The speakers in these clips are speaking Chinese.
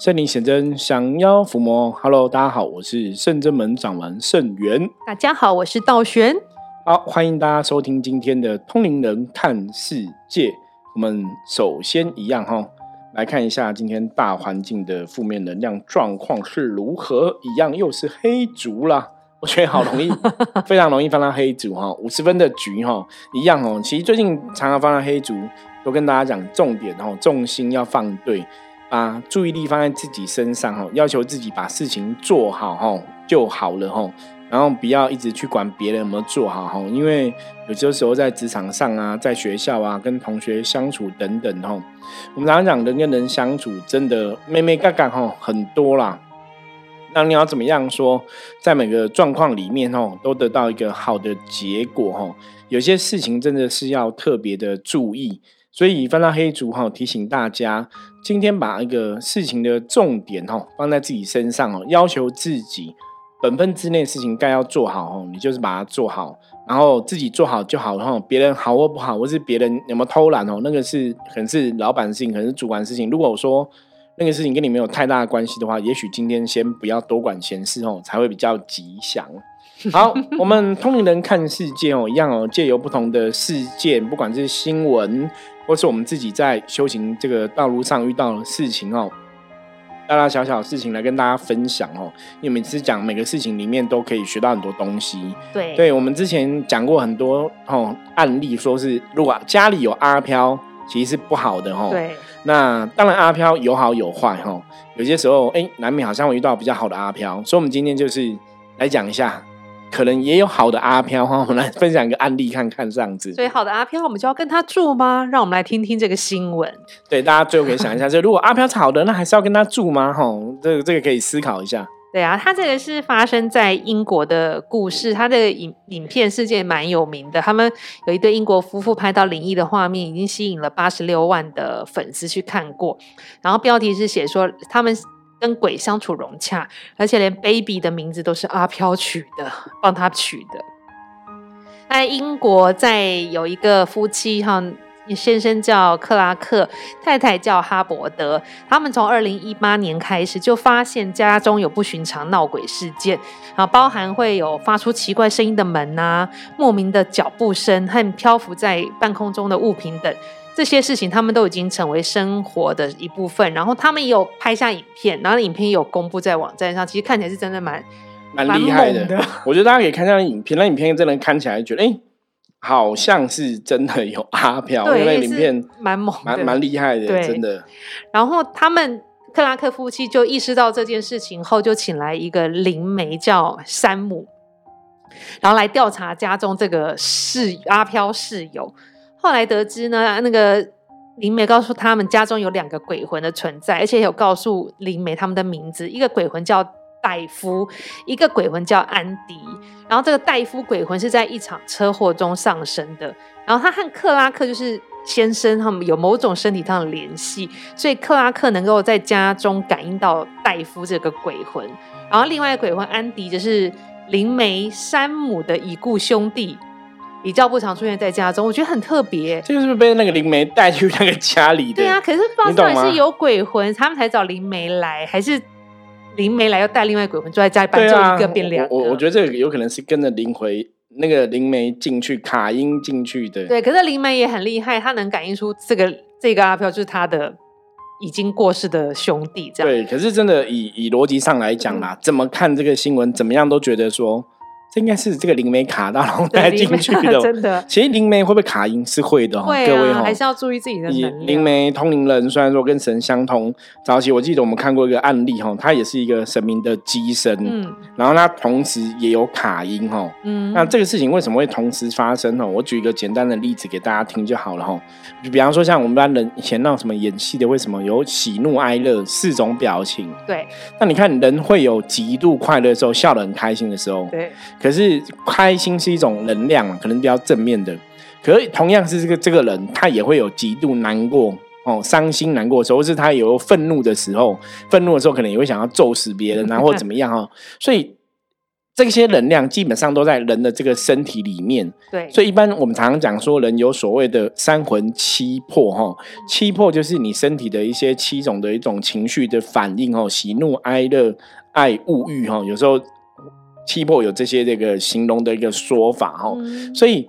圣灵显真，降妖伏魔。Hello，大家好，我是圣真门掌门圣元。大家好，我是道玄。好，欢迎大家收听今天的通灵人看世界。我们首先一样哈，来看一下今天大环境的负面能量状况是如何。一样又是黑竹啦，我觉得好容易，非常容易翻到黑竹哈。五十分的局哈，一样哦。其实最近常常翻到黑竹，都跟大家讲重点哦，重心要放对。把注意力放在自己身上哈，要求自己把事情做好哈就好了哈，然后不要一直去管别人有没有做好哈，因为有些时候在职场上啊，在学校啊，跟同学相处等等哈，我们常常讲人跟人相处真的妹妹嘎嘎哈很多啦，那你要怎么样说，在每个状况里面哈都得到一个好的结果哈，有些事情真的是要特别的注意。所以翻到黑竹哈，提醒大家，今天把一个事情的重点哈放在自己身上哦，要求自己本分之内事情该要做好哦，你就是把它做好，然后自己做好就好，然后别人好或不好，或是别人有没有偷懒哦，那个是可能是老板的事情，可能是主管的事情。如果我说那个事情跟你没有太大的关系的话，也许今天先不要多管闲事哦，才会比较吉祥。好，我们通灵人看世界哦，一样哦，借由不同的事件，不管是新闻。或是我们自己在修行这个道路上遇到的事情哦，大大小小的事情来跟大家分享哦。因为每次讲每个事情里面都可以学到很多东西。对，对我们之前讲过很多哦案例，说是如果家里有阿飘，其实是不好的哦。对，那当然阿飘有好有坏哦。有些时候哎，难免好像会遇到比较好的阿飘，所以我们今天就是来讲一下。可能也有好的阿飘哈，我们来分享一个案例看看这样子。所以好的阿飘，我们就要跟他住吗？让我们来听听这个新闻。对，大家最后可以想一下，就如果阿飘是好的，那还是要跟他住吗？哈，这个这个可以思考一下。对啊，他这个是发生在英国的故事，他的影影片世界蛮有名的。他们有一对英国夫妇拍到灵异的画面，已经吸引了八十六万的粉丝去看过。然后标题是写说他们。跟鬼相处融洽，而且连 baby 的名字都是阿飘取的，帮他取的。在英国，在有一个夫妻哈，先生叫克拉克，太太叫哈伯德。他们从二零一八年开始就发现家中有不寻常闹鬼事件，啊，包含会有发出奇怪声音的门呐，莫名的脚步声和漂浮在半空中的物品等。这些事情他们都已经成为生活的一部分，然后他们也有拍下影片，然后影片也有公布在网站上。其实看起来是真的蛮蛮厉害的。我觉得大家可以看一下影片，那影片真的看起来觉得，哎，好像是真的有阿飘，因为影片蛮猛、蛮蛮厉害的，真的。然后他们克拉克夫妻就意识到这件事情后，就请来一个灵媒叫山姆，然后来调查家中这个室阿飘室友。后来得知呢，那个灵媒告诉他们家中有两个鬼魂的存在，而且有告诉灵媒他们的名字，一个鬼魂叫戴夫，一个鬼魂叫安迪。然后这个戴夫鬼魂是在一场车祸中上升的，然后他和克拉克就是先生他们有某种身体上的联系，所以克拉克能够在家中感应到戴夫这个鬼魂。然后另外一个鬼魂安迪就是灵媒山姆的已故兄弟。比较不常出现在家中，我觉得很特别。这个是不是被那个灵媒带去那个家里的？对啊，可是不知道到底是有鬼魂，他们才找灵媒来，还是灵媒来要带另外鬼魂住在家里，搬走一个变两个？我我觉得这个有可能是跟着灵回那个灵媒进去，卡音进去的。对，可是灵媒也很厉害，他能感应出这个这个阿飘就是他的已经过世的兄弟。这样对，可是真的以以逻辑上来讲啦，怎么看这个新闻，怎么样都觉得说。这应该是这个灵媒卡到然后带进去的，真的。其实灵媒会不会卡音是会的，会啊，还是要注意自己的能灵媒通灵人虽然说跟神相通，早期我记得我们看过一个案例哈，他也是一个神明的机身，嗯，然后他同时也有卡音哈，嗯，那这个事情为什么会同时发生呢？我举一个简单的例子给大家听就好了哈，就比方说像我们班人以前那种什么演戏的，为什么有喜怒哀乐四种表情？对，那你看人会有极度快乐的时候，笑得很开心的时候，对。可是开心是一种能量嘛，可能比较正面的。可是同样是这个这个人，他也会有极度难过哦，伤心难过的时候，或是他有愤怒的时候，愤怒的时候可能也会想要揍死别人啊，或怎么样哈。所以这些能量基本上都在人的这个身体里面，对，所以一般我们常常讲说，人有所谓的三魂七魄，哈，七魄就是你身体的一些七种的一种情绪的反应，哦，喜怒哀乐、爱物欲，哈，有时候七魄有这些这个形容的一个说法，哈，所以。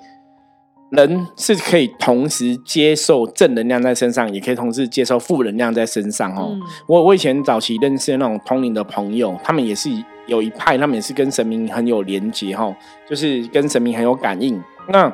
人是可以同时接受正能量在身上，也可以同时接受负能量在身上哦。我我以前早期认识的那种通灵的朋友，他们也是有一派，他们也是跟神明很有连接哈，就是跟神明很有感应。那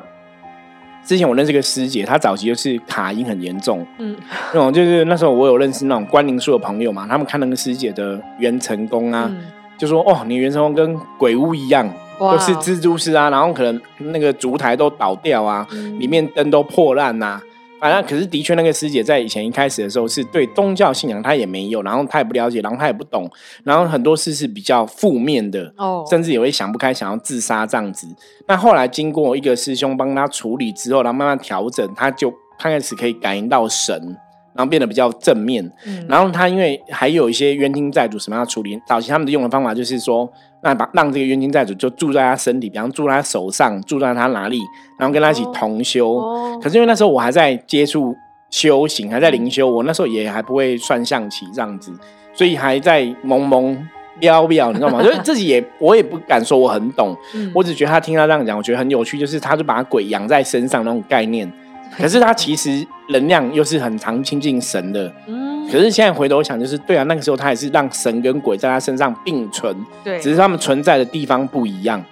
之前我认识个师姐，她早期就是卡音很严重，嗯，那种就是那时候我有认识那种关灵术的朋友嘛，他们看那个师姐的元成功啊，就说哦，你元成功跟鬼屋一样。都是蜘蛛丝啊，然后可能那个烛台都倒掉啊，里面灯都破烂呐。反正可是的确，那个师姐在以前一开始的时候是对宗教信仰她也没有，然后她也不了解，然后她也不懂，然后很多事是比较负面的，哦，甚至也会想不开，想要自杀这样子。那后来经过一个师兄帮她处理之后，然后慢慢调整，她就开始可以感应到神。然后变得比较正面，然后他因为还有一些冤亲债主什么要处理，早期他们的用的方法就是说，那把让这个冤亲债主就住在他身体，比方住在他手上，住在他哪里，然后跟他一起同修。可是因为那时候我还在接触修行，还在灵修，我那时候也还不会算象棋这样子，所以还在懵懵飘飘，你知道吗？就是自己也我也不敢说我很懂，我只觉得他听他这样讲，我觉得很有趣，就是他就把鬼养在身上那种概念。可是他其实能量又是很常亲近神的，嗯。可是现在回头想，就是对啊，那个时候他也是让神跟鬼在他身上并存，对，只是他们存在的地方不一样。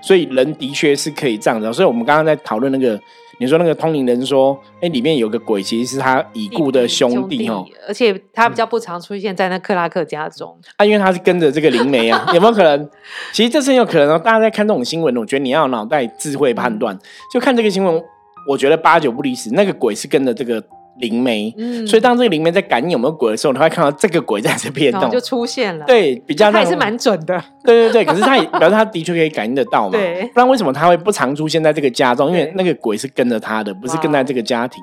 所以人的确是可以这样子。所以我们刚刚在讨论那个，你说那个通灵人说，哎，里面有个鬼，其实是他已故的兄弟哦，而且他比较不常出现在那克拉克家中啊，因为他是跟着这个灵媒啊，有没有可能？其实这是有可能哦。大家在看这种新闻，我觉得你要有脑袋智慧判断，就看这个新闻。我觉得八九不离十，那个鬼是跟着这个灵媒，所以当这个灵媒在感应有没有鬼的时候，你会看到这个鬼在这边动，就出现了。对，比较还是蛮准的。对对对，可是他也 表示他的确可以感应得到嘛。对，不然为什么他会不常出现在这个家中？因为那个鬼是跟着他的，不是跟在这个家庭。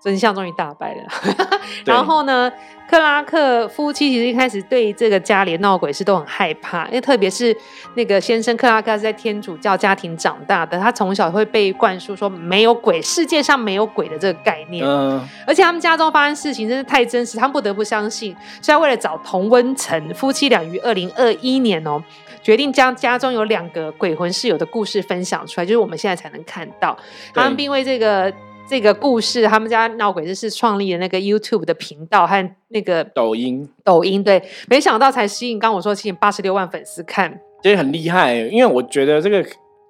真相终于大白了。然后呢，克拉克夫妻其实一开始对这个家里闹鬼事都很害怕，因为特别是那个先生克拉克是在天主教家庭长大的，他从小会被灌输说没有鬼，世界上没有鬼的这个概念。嗯。而且他们家中发生事情真是太真实，他们不得不相信。所以为了找同温层，夫妻俩于二零二一年哦，决定将家中有两个鬼魂室友的故事分享出来，就是我们现在才能看到。他们并为这个。这个故事，他们家闹鬼就是创立的那个 YouTube 的频道和那个抖音，抖音对，没想到才吸引，刚我说吸引八十六万粉丝看，其实很厉害。因为我觉得这个，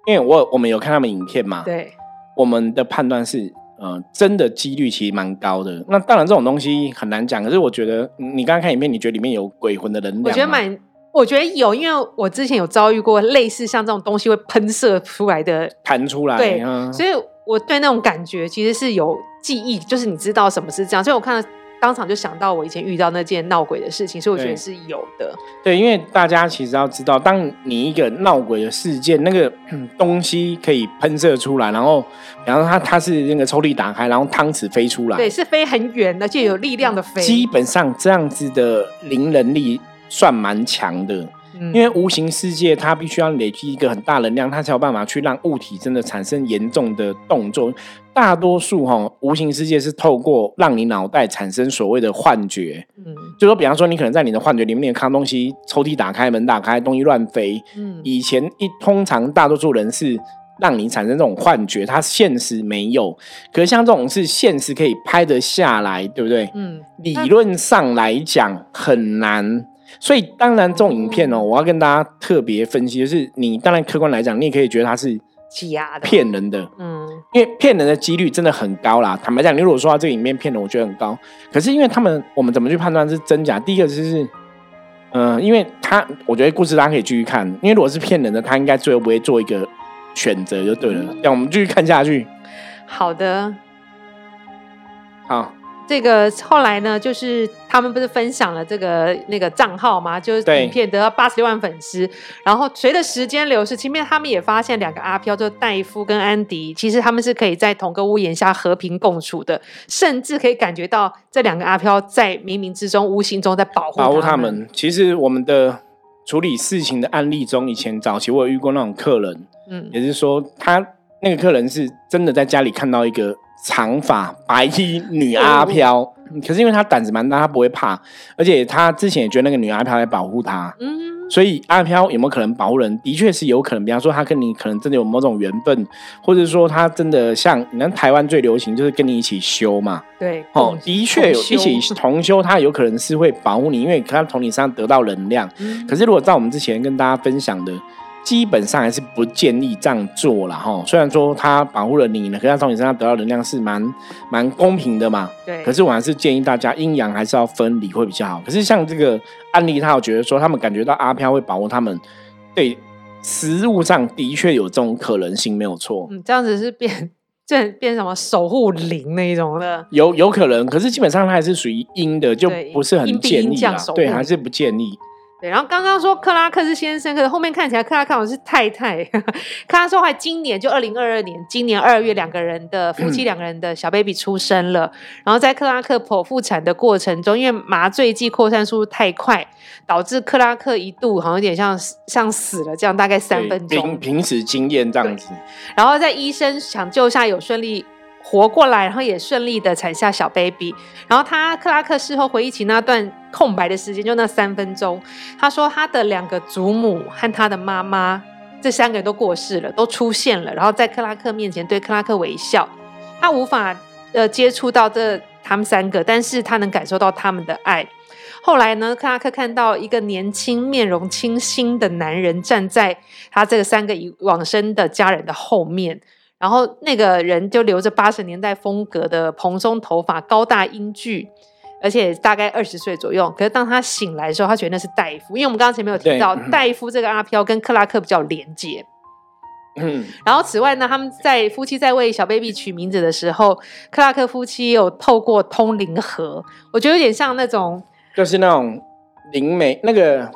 因为我我们有看他们影片嘛，对，我们的判断是，呃，真的几率其实蛮高的。那当然这种东西很难讲，可是我觉得你刚刚看影片，你觉得里面有鬼魂的能量？我觉得蛮，我觉得有，因为我之前有遭遇过类似像这种东西会喷射出来的弹出来，对，所以。我对那种感觉其实是有记忆，就是你知道什么是这样，所以我看到当场就想到我以前遇到那件闹鬼的事情，所以我觉得是有的。对，因为大家其实要知道，当你一个闹鬼的事件，那个 东西可以喷射出来，然后，然后它它是那个抽屉打开，然后汤匙飞出来，对，是飞很远的，就有力量的飞。基本上这样子的灵能力算蛮强的。因为无形世界它必须要累积一个很大能量，它才有办法去让物体真的产生严重的动作。大多数哈，无形世界是透过让你脑袋产生所谓的幻觉。嗯，就说比方说，你可能在你的幻觉里面看东西，抽屉打开，门打开，东西乱飞。嗯，以前一通常大多数人是让你产生这种幻觉，它现实没有。可是像这种是现实可以拍得下来，对不对？嗯，理论上来讲很难。所以当然，这种影片哦，我要跟大家特别分析，就是你当然客观来讲，你也可以觉得它是欺压的、骗人的，嗯，因为骗人的几率真的很高啦。坦白讲，你如果说这个影片骗人，我觉得很高。可是因为他们，我们怎么去判断是真假？第一个就是，嗯，因为他，我觉得故事大家可以继续看，因为如果是骗人的，他应该最后不会做一个选择就对了。让我们继续看下去。好的，好。这个后来呢，就是他们不是分享了这个那个账号吗？就是影片得到八十六万粉丝。然后随着时间流逝，前面他们也发现两个阿飘，就戴夫跟安迪，其实他们是可以在同个屋檐下和平共处的，甚至可以感觉到这两个阿飘在冥冥之中、无形中在保护保护他们。其实我们的处理事情的案例中，以前早期我有遇过那种客人，嗯，也就是说他那个客人是真的在家里看到一个长发白衣女阿飘，可是因为她胆子蛮大，她不会怕，而且她之前也觉得那个女阿飘在保护她，嗯，所以阿飘有没有可能保护人？的确是有可能。比方说，她跟你可能真的有某种缘分，或者说她真的像你看台湾最流行就是跟你一起修嘛。对，哦，的确有一起同修，她有可能是会保护你，因为她从你身上得到能量。嗯可是如果照我们之前跟大家分享的，基本上还是不建议这样做了哈。虽然说他保护了你呢，可是他从你身上得到能量是蛮蛮公平的嘛。对，可是我还是建议大家阴阳还是要分离会比较好。可是像这个案例，他有觉得说他们感觉到阿飘会保护他们，对，实物上的确有这种可能性，没有错。嗯，这样子是变这变什么守护灵那一种的，有有可能，可是基本上它还是属于阴的，就不是很建议啦。对，还是不建议。对，然后刚刚说克拉克是先生，可是后面看起来克拉克好像是太太。克拉说还今年就二零二二年，今年二月两个人的夫妻 两个人的小 baby 出生了。然后在克拉克剖腹产的过程中，因为麻醉剂扩散速度太快，导致克拉克一度好像有点像像死了这样，大概三分钟凭。平时经验这样子。然后在医生抢救下有顺利活过来，然后也顺利的产下小 baby。然后他克拉克事后回忆起那段空白的时间，就那三分钟，他说他的两个祖母和他的妈妈这三个人都过世了，都出现了，然后在克拉克面前对克拉克微笑。他无法呃接触到这他们三个，但是他能感受到他们的爱。后来呢，克拉克看到一个年轻、面容清新的男人站在他这个三个已往生的家人的后面，然后那个人就留着八十年代风格的蓬松头发，高大英俊，而且大概二十岁左右。可是当他醒来的时候，他觉得那是戴夫，因为我们刚刚前面有提到戴夫这个阿飘跟克拉克比较有连接。嗯，然后此外呢，他们在夫妻在为小 baby 取名字的时候，克拉克夫妻有透过通灵盒，我觉得有点像那种就是那种灵媒那个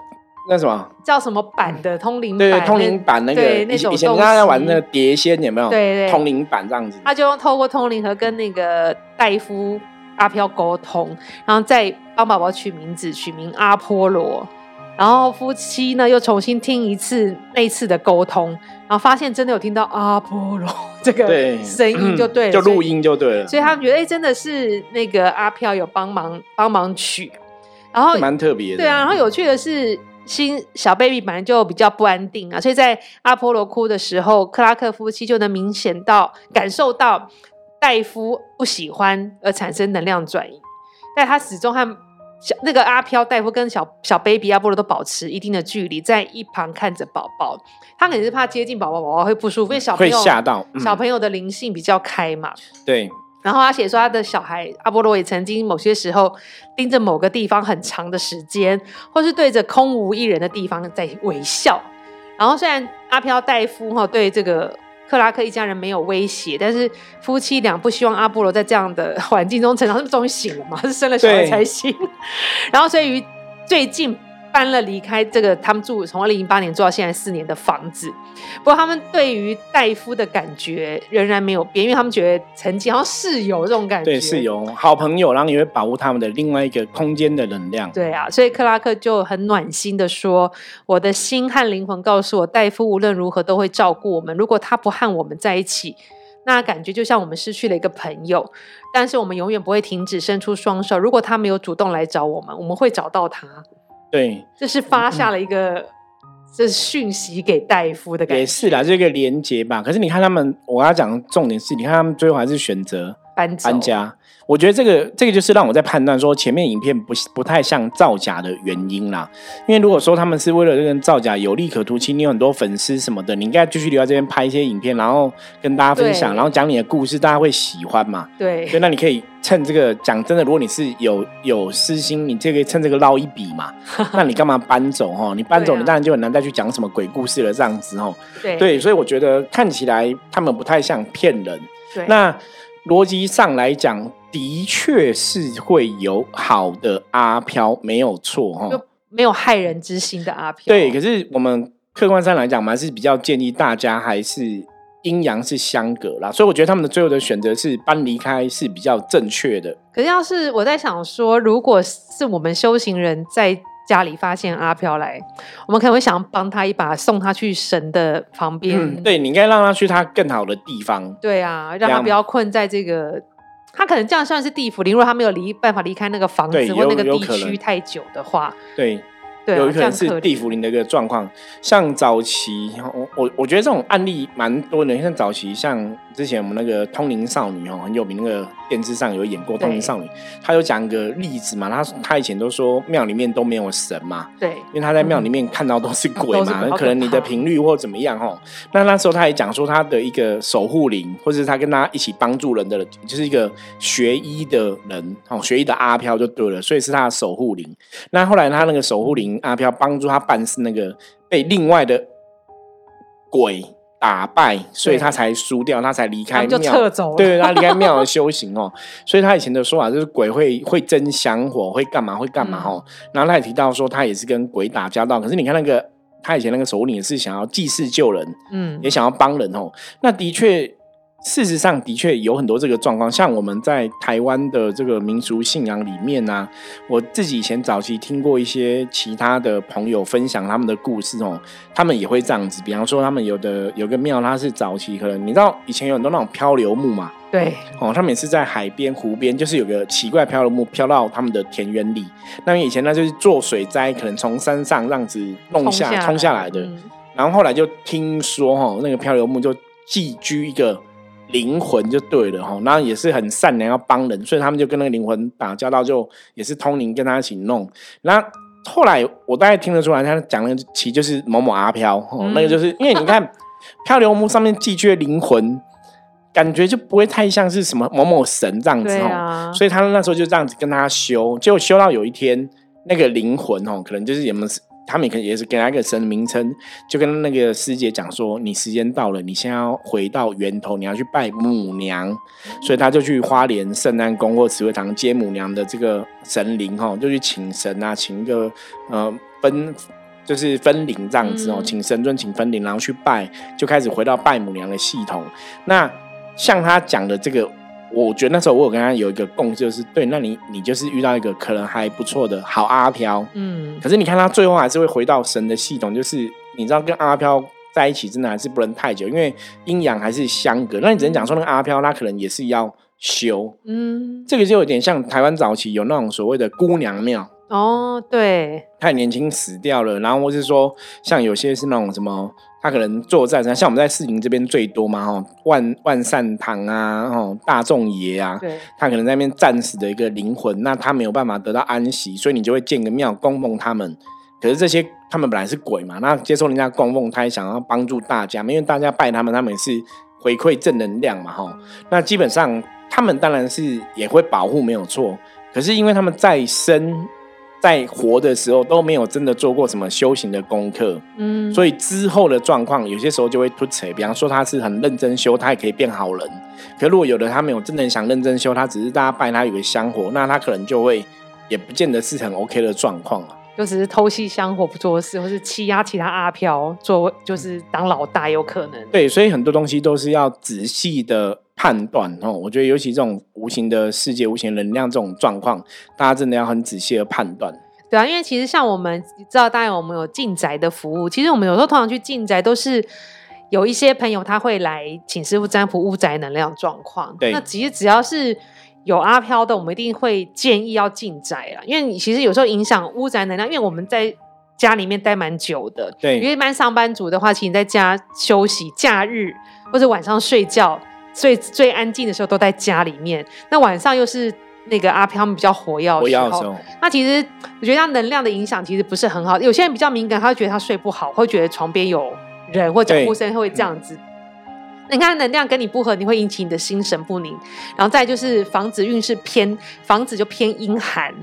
那什么，叫什么版的通灵版，对对，通灵版那个以以前大家玩那个碟仙有没有？对对通灵版这样子。他就用透过通灵盒跟那个戴夫阿飘沟通，然后再帮宝宝取名字，取名阿波罗。然后夫妻呢又重新听一次那一次的沟通，然后发现真的有听到阿波罗 这个对，声音就对了，就录音就对了，所以他们觉得，哎、真的是那个阿飘有帮忙帮忙取，然后蛮特别的。对啊，然后有趣的是，新小 baby 本来就比较不安定啊，所以在阿波罗哭的时候，克拉克夫妻就能明显到感受到戴夫不喜欢而产生能量转移，但他始终和小那个阿飘戴夫跟小小 baby 阿波罗都保持一定的距离，在一旁看着宝宝。他可能是怕接近宝宝，宝宝会不舒服，因为小朋会友吓到嗯小朋友的灵性比较开嘛。对，然后他写说，他的小孩阿波罗也曾经某些时候盯着某个地方很长的时间，或是对着空无一人的地方在微笑。然后虽然阿飘戴夫哈对这个克拉克一家人没有威胁，但是夫妻俩不希望阿波罗在这样的环境中成长。他们终于醒了嘛，是生了小孩才醒。然后所以于最近搬了离开这个他们住从二零零八年住到现在四年的房子。不过他们对于戴夫的感觉仍然没有变，因为他们觉得曾经好像室友这种感觉。对，室友好朋友，然后也会保护他们的另外一个空间的能量。对啊，所以克拉克就很暖心的说：“我的心和灵魂告诉我，戴夫无论如何都会照顾我们。如果他不和我们在一起，那感觉就像我们失去了一个朋友。但是我们永远不会停止伸出双手。如果他没有主动来找我们，我们会找到他。对，这是发下了一个这是讯息给戴夫的感觉。也是啦，这个连接吧。可是你看他们，我要讲的重点是，你看他们最后还是选择搬家。我觉得这个这个就是让我在判断说前面影片不不太像造假的原因啦。因为如果说他们是为了这个造假有利可图，其实你有很多粉丝什么的，你应该继续留在这边拍一些影片，然后跟大家分享，然后讲你的故事，大家会喜欢嘛。对所以，那你可以趁这个讲真的，如果你是有有私心，你就可以趁这个捞一笔嘛。那你干嘛搬走哦？你搬走，你当然就很难再去讲什么鬼故事了，这样子哦。对对，所以我觉得看起来他们不太像骗人。对那逻辑上来讲，的确是会有好的阿飘，没有错哈。就没有害人之心的阿飘。对，可是我们客观上来讲，我们还是比较建议大家还是阴阳是相隔啦。所以我觉得他们的最后的选择是搬离开是比较正确的。可是要是我在想说，如果是我们修行人在家里发现阿飘来，我们可能会想帮他一把，送他去神的旁边。嗯，对你应该让他去他更好的地方。对啊，让他不要困在这个。他可能这样算是地府灵，如果他没有离办法离开那个房子或那个地区太久的话，对。有可能是地府灵的一个状况，像早期，我我我觉得这种案例蛮多的。像早期，像之前我们那个通灵少女哦，很有名，那个电视上有演过通灵少女，她有讲一个例子嘛。她她以前都说庙里面都没有神嘛，对，因为她在庙里面看到都是鬼嘛，可能你的频率或怎么样哦。那那时候她也讲说，她的一个守护灵，或者是她跟她一起帮助人的，就是一个学医的人哦，学医的阿飘就对了，所以是她的守护灵。那后来她那个守护灵。阿飘帮助他办事，那个被另外的鬼打败，所以他才输掉，他才离开庙，撤走。对，他离开庙的修行哦。所以他以前的说法就是鬼会会争香火，会干嘛会干嘛哦。然后他也提到说，他也是跟鬼打交道。可是你看那个他以前那个首领是想要济世救人，嗯，也想要帮人哦。那的确。事实上，的确有很多这个状况。像我们在台湾的这个民俗信仰里面呢，我自己以前早期听过一些其他的朋友分享他们的故事哦，他们也会这样子。比方说，他们有的有个庙，它是早期可能你知道以前有很多那种漂流木嘛，对，哦，他们也是在海边、湖边，就是有个奇怪漂流木飘到他们的田园里。那以前那就是做水灾，可能从山上这样子弄下冲下来的。然后后来就听说哈，那个漂流木就寄居一个。灵魂就对了哈，然后也是很善良，要帮人，所以他们就跟那个灵魂打交道，就也是通灵跟他一起弄。那后来我大概听得出来，他讲的其实就是某某阿飘，那个就是因为你看漂流木上面寄居的灵魂，感觉就不会太像是什么某某神这样子哦，所以他那时候就这样子跟他修，结果修到有一天那个灵魂哦，可能就是什么。他们可能也是给他一个神的名称，就跟那个师姐讲说：“你时间到了，你先要回到源头，你要去拜母娘。”所以他就去花莲圣安宫或慈惠堂接母娘的这个神灵哈，就去请神啊，请一个呃分就是分灵这样子哦，请神尊请分灵，然后去拜，就开始回到拜母娘的系统。那像他讲的这个。我觉得那时候我有跟他有一个共，就是对，那你你就是遇到一个可能还不错的好阿飘，嗯，可是你看他最后还是会回到神的系统，就是你知道跟阿飘在一起真的还是不能太久，因为阴阳还是相隔。那你只能讲说那个阿飘他可能也是要修，嗯，这个就有点像台湾早期有那种所谓的姑娘庙。哦，对，太年轻死掉了，然后或是说，像有些是那种什么，他可能坐在像我们在四营这边最多嘛，哈，万万善堂啊，哦，大众爷啊，对，他可能在那边战死的一个灵魂，那他没有办法得到安息，所以你就会建个庙供奉他们。可是这些他们本来是鬼嘛，那接受人家供奉，他也想要帮助大家，因为大家拜他们，他们也是回馈正能量嘛，哈。那基本上他们当然是也会保护，没有错。可是因为他们再生。在活的时候都没有真的做过什么修行的功课，嗯，所以之后的状况有些时候就会突扯。比方说他是很认真修，他也可以变好人。可如果有的他没有真的想认真修，他只是大家拜他有个香火，那他可能就会也不见得是很 OK 的状况了。就只是偷吸香火不做事，或是欺压其他阿飘做，就是当老大有可能。对，所以很多东西都是要仔细的。判断哦，我觉得尤其这种无形的世界、无形能量这种状况，大家真的要很仔细的判断。对啊，因为其实像我们知道，当然我们有进宅的服务。其实我们有时候通常去进宅，都是有一些朋友他会来请师傅占卜屋宅能量状况。对，那其实只要是有阿飘的，我们一定会建议要进宅了，因为你其实有时候影响屋宅能量，因为我们在家里面待蛮久的。对，因为一般上班族的话，其实你在家休息、假日或者晚上睡觉。最最安静的时候都在家里面，那晚上又是那个阿飘他们比较活跃的时候，那其实我觉得他能量的影响其实不是很好。有些人比较敏感，他会觉得他睡不好，会觉得床边有人或者脚步声会这样子。你看能量跟你不合，你会引起你的心神不宁，然后再就是房子运势偏，房子就偏阴寒。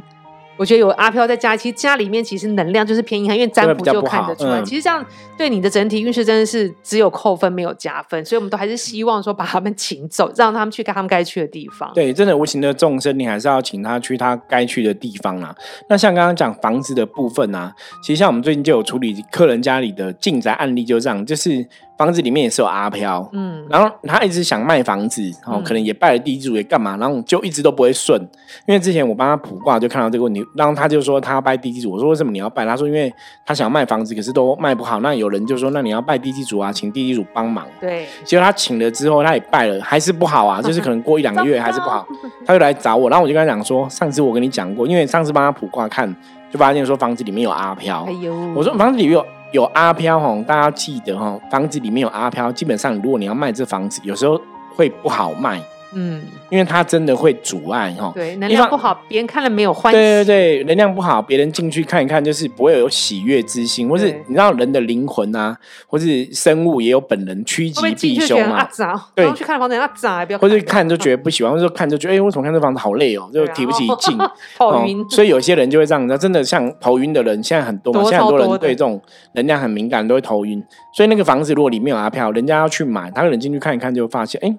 我觉得有阿飘在家，其实家里面其实能量就是偏阴寒，因为占卜就看得出来。其实这样对你的整体运势真的是只有扣分没有加分，所以我们都还是希望说把他们请走，让他们去他们该去的地方。对，真的无形的众生，你还是要请他去他该去的地方啊。那像刚刚讲房子的部分啊，其实像我们最近就有处理客人家里的进宅案例，就这样，就是房子里面也是有阿飘，嗯，然后他一直想卖房子，哦，后可能也拜了地基主也干嘛，然后就一直都不会顺。因为之前我帮他卜卦就看到这个问题，然后他就说他要拜地基主，我说为什么你要拜？他说因为他想要卖房子，可是都卖不好。那有人就说那你要拜地基主啊，请地基主帮忙。对，结果他请了之后，他也拜了，还是不好啊，就是可能过一两个月还是不好，他就来找我，然后我就跟他讲说，上次我跟你讲过，因为上次帮他卜卦看，就发现说房子里面有阿飘哎，呦，我说房子里面有有阿飘吼，大家要记得哦，房子里面有阿飘，基本上如果你要卖这房子，有时候会不好卖，嗯，因为它真的会阻碍哈。对，能量不好，别人看了没有欢喜，对对对，能量不好，别人进去看一看，就是不会有喜悦之心，或是你知道人的灵魂啊，或是生物也有本能趋吉避凶嘛，脏，对。去看房子啊脏，不要，或是看就觉得不喜欢，或者说看就觉得哎，为什么看这房子好累哦，就提不起劲。头晕，所以有些人就会这样，那真的像头晕的人，现在很多嘛，多现在很多人对这种能量很敏感，都会头晕。所以那个房子如果里面有阿飘，人家要去买，他可能进去看一看，就发现哎、诶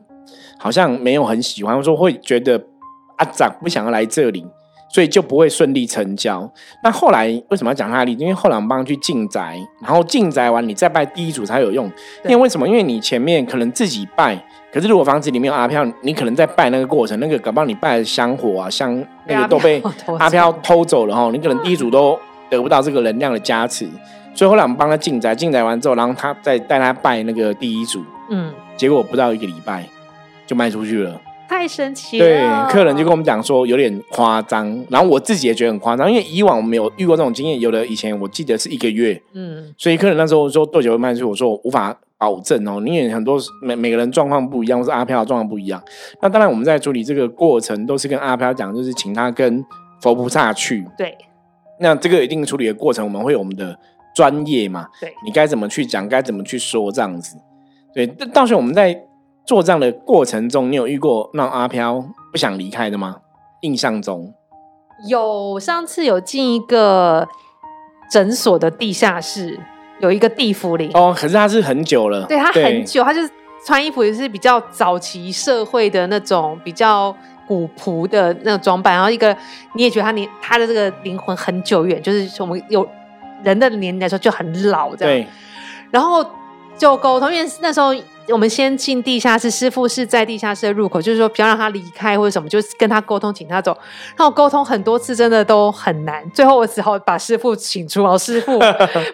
好像没有很喜欢，说会觉得阿长不想要来这里，所以就不会顺利成交。那后来为什么要讲他的例子？因为后来我们帮他去进宅，然后进宅完你再拜第一组才有用。因对为为什么？因为你前面可能自己拜。可是，如果房子里面有阿飘，你可能在拜那个过程，那个搞不好你拜的香火啊、香那个都被阿飘偷走了哈，你可能第一组都得不到这个能量的加持，所以后来我们帮他进宅，进宅完之后，然后他再带他拜那个第一组，嗯，结果不到一个礼拜就卖出去了。太神奇对，，客人就跟我们讲说有点夸张，然后我自己也觉得很夸张，因为以往我们有遇过这种经验，有的以前我记得是一个月，嗯，所以客人那时候说多久会卖出去，我说我无法保证哦，因为很多每每个人状况不一样，或是阿飘的状况不一样。那当然我们在处理这个过程都是跟阿飘讲，就是请他跟佛菩萨去，对那这个一定处理的过程，我们会有我们的专业嘛？对，你该怎么去讲，该怎么去说，这样子。对，但到时候我们在做这样的过程中，你有遇过让阿飘不想离开的吗？印象中，有上次有进一个诊所的地下室，有一个地府灵，哦，可是他是很久了，对他很久，他就是穿衣服也是比较早期社会的那种比较古朴的那种装扮，然后一个你也觉得他年他的这个灵魂很久远，就是我们有人的年龄来说就很老这样，对，然后就沟通，因为那时候我们先进地下室，师傅是在地下室的入口，就是说不要让他离开或者什么，就是跟他沟通，请他走。然后沟通很多次，真的都很难。最后我只好把师傅请出哦，师傅，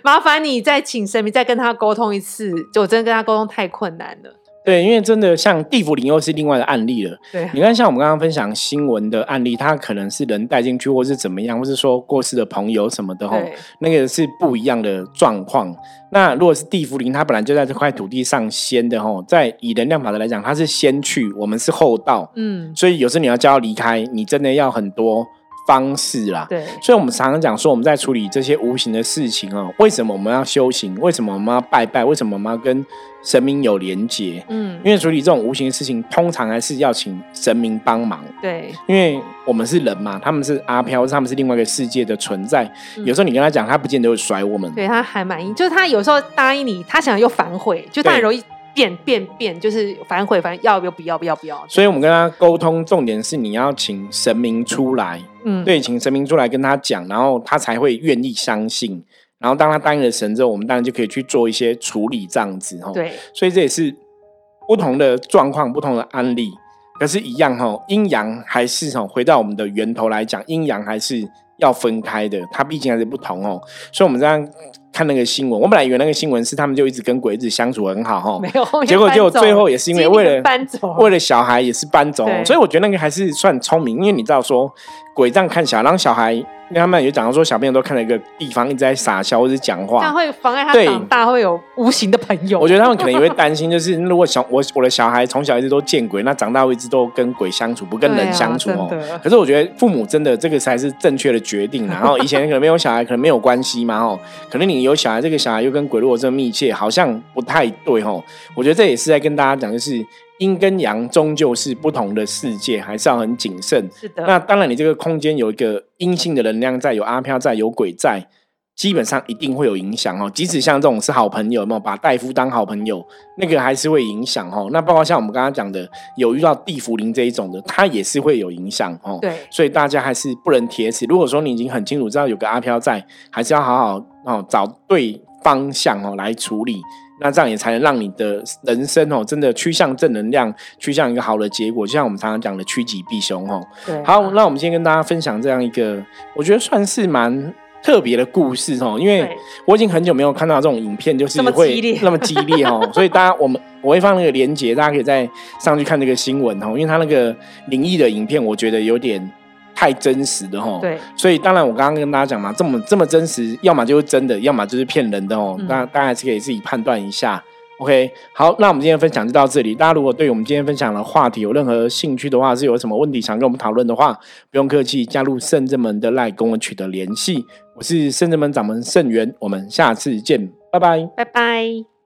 麻烦你再请神明再跟他沟通一次，就我真的跟他沟通太困难了。对，因为真的像地府灵又是另外的案例了。对你看，像我们刚刚分享新闻的案例，它可能是人带进去，或是怎么样，或是说过世的朋友什么的吼，那个是不一样的状况。那如果是地府灵，它本来就在这块土地上先的吼，在以能量法则来讲，它是先去，我们是后到，嗯，所以有时候你要叫他离开，你真的要很多方式啦。对，所以，我们常常讲说，我们在处理这些无形的事情哦，为什么我们要修行？为什么我们要拜拜？为什么我们要跟神明有连结？嗯，因为处理这种无形的事情，通常还是要请神明帮忙，对，因为我们是人嘛，他们是阿飘，他们是另外一个世界的存在。嗯有时候你跟他讲，他不见得会甩我们。对他还满意，就是他有时候答应你，他想又反悔，就他很容易变变变，就是反悔，反正要要不要，不要不要。所以我们跟他沟通，重点是你要请神明出来，嗯，对，请神明出来跟他讲，然后他才会愿意相信。然后当他答应了神之后，我们当然就可以去做一些处理，这样子哈。对，所以这也是不同的状况、不同的案例，可是，一样哈，阴阳还是哈，回到我们的源头来讲，阴阳还是要分开的，它毕竟还是不同哦。所以我们这样看那个新闻，我本来以为那个新闻是他们就一直跟鬼子相处很好哈没，有，结果就最后也是因为为了搬走，为了小孩也是搬走所以我觉得那个还是算聪明，因为你知道说鬼这样看小孩，然后小孩，因为他们有讲到说小朋友都看了一个地方一直在傻笑或者讲这样话，会妨碍他对长大，会有无形的朋友。我觉得他们可能也会担心，就是如果小我我的小孩从小一直都见鬼，那长大会一直都跟鬼相处，不跟人相处哦。啊真的可是我觉得父母真的这个才是正确的决定啊。然后以前可能没有小孩，可能没有关系嘛哦。可能你有小孩，这个小孩又跟鬼如果这么密切，好像不太对哦。我觉得这也是在跟大家讲，就是阴跟阳终究是不同的世界，还是要很谨慎。是的，那当然，你这个空间有一个阴性的能量在，有阿飘在，有鬼在，基本上一定会有影响哦。即使像这种是好朋友，有没有把戴夫当好朋友，那个还是会影响哦。那包括像我们刚刚讲的，有遇到地茯苓这一种的，它也是会有影响哦。对所以大家还是不能铁齿。如果说你已经很清楚知道有个阿飘在，还是要好好哦找对方向哦来处理，那这样也才能让你的人生哦，真的趋向正能量，趋向一个好的结果。就像我们常常讲的趋吉避凶哦。对，好，那我们今天跟大家分享这样一个，我觉得算是蛮特别的故事哦，因为我已经很久没有看到这种影片，就是会那么激烈哦，所以大家我们我会放那个连接，大家可以再上去看这个新闻哦，因为它那个灵异的影片，我觉得有点太真实的哦。对，所以当然我刚刚跟大家讲嘛，这么这么真实，要么就是真的，要么就是骗人的哦。嗯那大家还是可以自己判断一下。OK，好，那我们今天分享就到这里。大家如果对我们今天分享的话题有任何兴趣的话，是有什么问题想跟我们讨论的话，不用客气，加入圣正门的赖跟我取得联系。我是圣正门掌门圣元，我们下次见，拜拜。拜拜。